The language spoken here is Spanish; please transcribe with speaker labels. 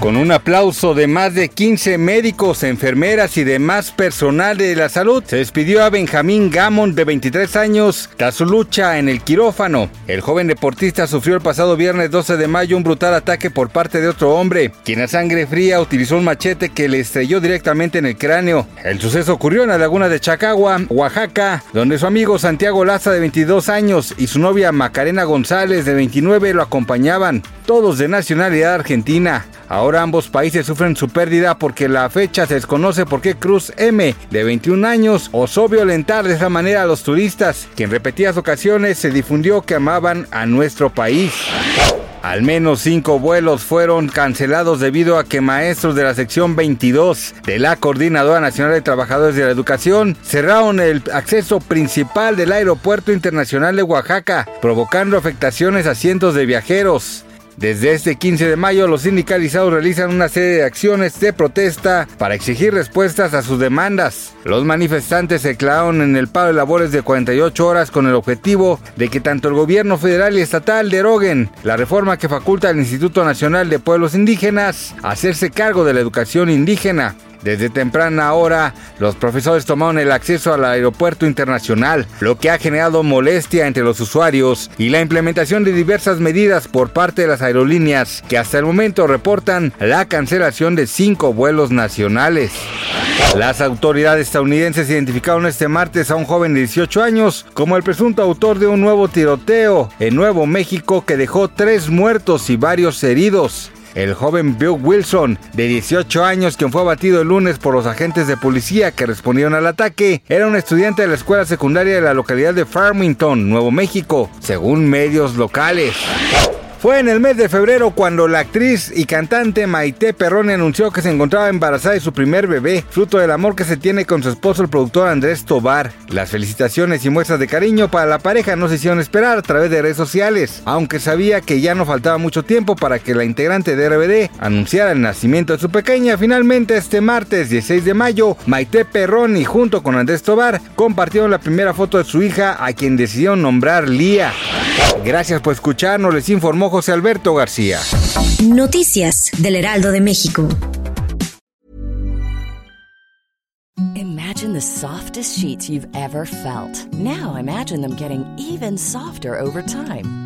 Speaker 1: Con un aplauso de más de 15 médicos, enfermeras y demás personal de la salud, se despidió a Benjamín Gamon de 23 años tras su lucha en el quirófano. El joven deportista sufrió el pasado viernes 12 de mayo un brutal ataque por parte de otro hombre, quien a sangre fría utilizó un machete que le estrelló directamente en el cráneo. El suceso ocurrió en la laguna de Chacagua, Oaxaca, donde su amigo Santiago Laza de 22 años y su novia Macarena González de 29 lo acompañaban, todos de nacionalidad argentina. Ahora ambos países sufren su pérdida porque la fecha se desconoce por qué Cruz M, de 21 años, osó violentar de esa manera a los turistas, que en repetidas ocasiones se difundió que amaban a nuestro país. Al menos cinco vuelos fueron cancelados debido a que maestros de la sección 22 de la Coordinadora Nacional de Trabajadores de la Educación cerraron el acceso principal del Aeropuerto Internacional de Oaxaca, provocando afectaciones a cientos de viajeros. Desde este 15 de mayo, los sindicalizados realizan una serie de acciones de protesta para exigir respuestas a sus demandas. Los manifestantes se declararon en el paro de labores de 48 horas con el objetivo de que tanto el gobierno federal y estatal deroguen la reforma que faculta al Instituto Nacional de Pueblos Indígenas a hacerse cargo de la educación indígena. Desde temprana hora, los profesores tomaron el acceso al aeropuerto internacional, lo que ha generado molestia entre los usuarios y la implementación de diversas medidas por parte de las aerolíneas, que hasta el momento reportan la cancelación de cinco vuelos nacionales. Las autoridades estadounidenses identificaron este martes a un joven de 18 años como el presunto autor de un nuevo tiroteo en Nuevo México que dejó tres muertos y varios heridos. El joven Bill Wilson, de 18 años, quien fue abatido el lunes por los agentes de policía que respondieron al ataque, era un estudiante de la escuela secundaria de la localidad de Farmington, Nuevo México, según medios locales. Fue en el mes de febrero cuando la actriz y cantante Maite Perroni anunció que se encontraba embarazada de su primer bebé, fruto del amor que se tiene con su esposo el productor Andrés Tobar. Las felicitaciones y muestras de cariño para la pareja no se hicieron esperar a través de redes sociales, aunque sabía que ya no faltaba mucho tiempo para que la integrante de RBD anunciara el nacimiento de su pequeña. Finalmente este martes 16 de mayo, Maite Perroni junto con Andrés Tobar compartieron la primera foto de su hija a quien decidieron nombrar Lía. Gracias por escucharnos, les informó José Alberto García.
Speaker 2: Noticias del Heraldo de México.
Speaker 3: Imagine the softest sheets you've ever felt. Now imagine them getting even softer over time.